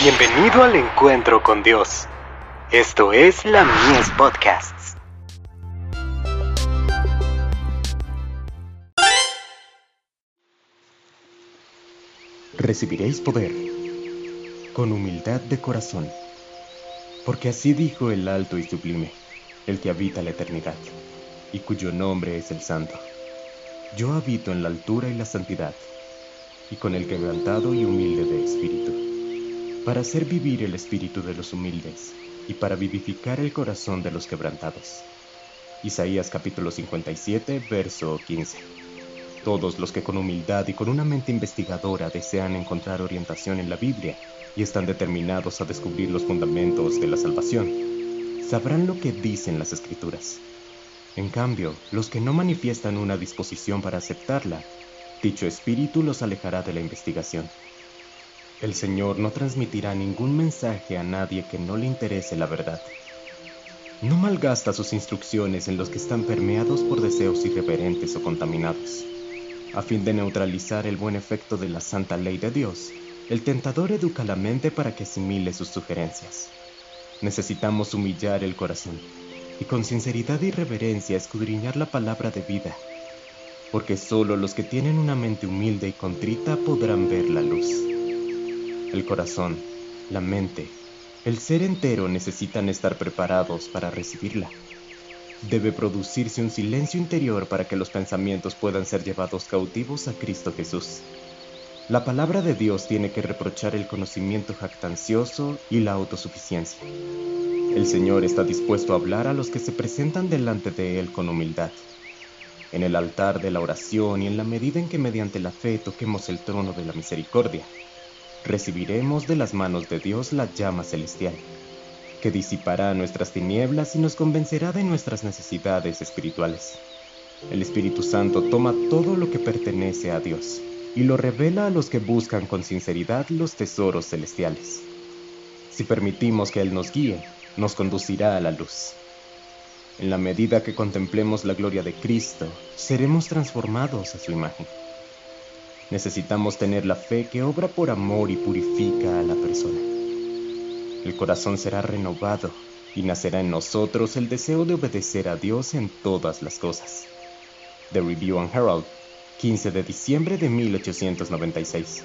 Bienvenido al encuentro con Dios. Esto es la Mies Podcasts. Recibiréis poder con humildad de corazón, porque así dijo el alto y sublime, el que habita la eternidad, y cuyo nombre es el Santo. Yo habito en la altura y la santidad, y con el quebrantado y humilde de espíritu para hacer vivir el espíritu de los humildes y para vivificar el corazón de los quebrantados. Isaías capítulo 57, verso 15. Todos los que con humildad y con una mente investigadora desean encontrar orientación en la Biblia y están determinados a descubrir los fundamentos de la salvación, sabrán lo que dicen las escrituras. En cambio, los que no manifiestan una disposición para aceptarla, dicho espíritu los alejará de la investigación. El Señor no transmitirá ningún mensaje a nadie que no le interese la verdad. No malgasta sus instrucciones en los que están permeados por deseos irreverentes o contaminados. A fin de neutralizar el buen efecto de la santa ley de Dios, el tentador educa la mente para que asimile sus sugerencias. Necesitamos humillar el corazón y con sinceridad y reverencia escudriñar la palabra de vida, porque solo los que tienen una mente humilde y contrita podrán ver la luz. El corazón, la mente, el ser entero necesitan estar preparados para recibirla. Debe producirse un silencio interior para que los pensamientos puedan ser llevados cautivos a Cristo Jesús. La palabra de Dios tiene que reprochar el conocimiento jactancioso y la autosuficiencia. El Señor está dispuesto a hablar a los que se presentan delante de Él con humildad. En el altar de la oración y en la medida en que mediante la fe toquemos el trono de la misericordia, recibiremos de las manos de Dios la llama celestial, que disipará nuestras tinieblas y nos convencerá de nuestras necesidades espirituales. El Espíritu Santo toma todo lo que pertenece a Dios y lo revela a los que buscan con sinceridad los tesoros celestiales. Si permitimos que Él nos guíe, nos conducirá a la luz. En la medida que contemplemos la gloria de Cristo, seremos transformados a su imagen. Necesitamos tener la fe que obra por amor y purifica a la persona. El corazón será renovado y nacerá en nosotros el deseo de obedecer a Dios en todas las cosas. The Review and Herald, 15 de diciembre de 1896.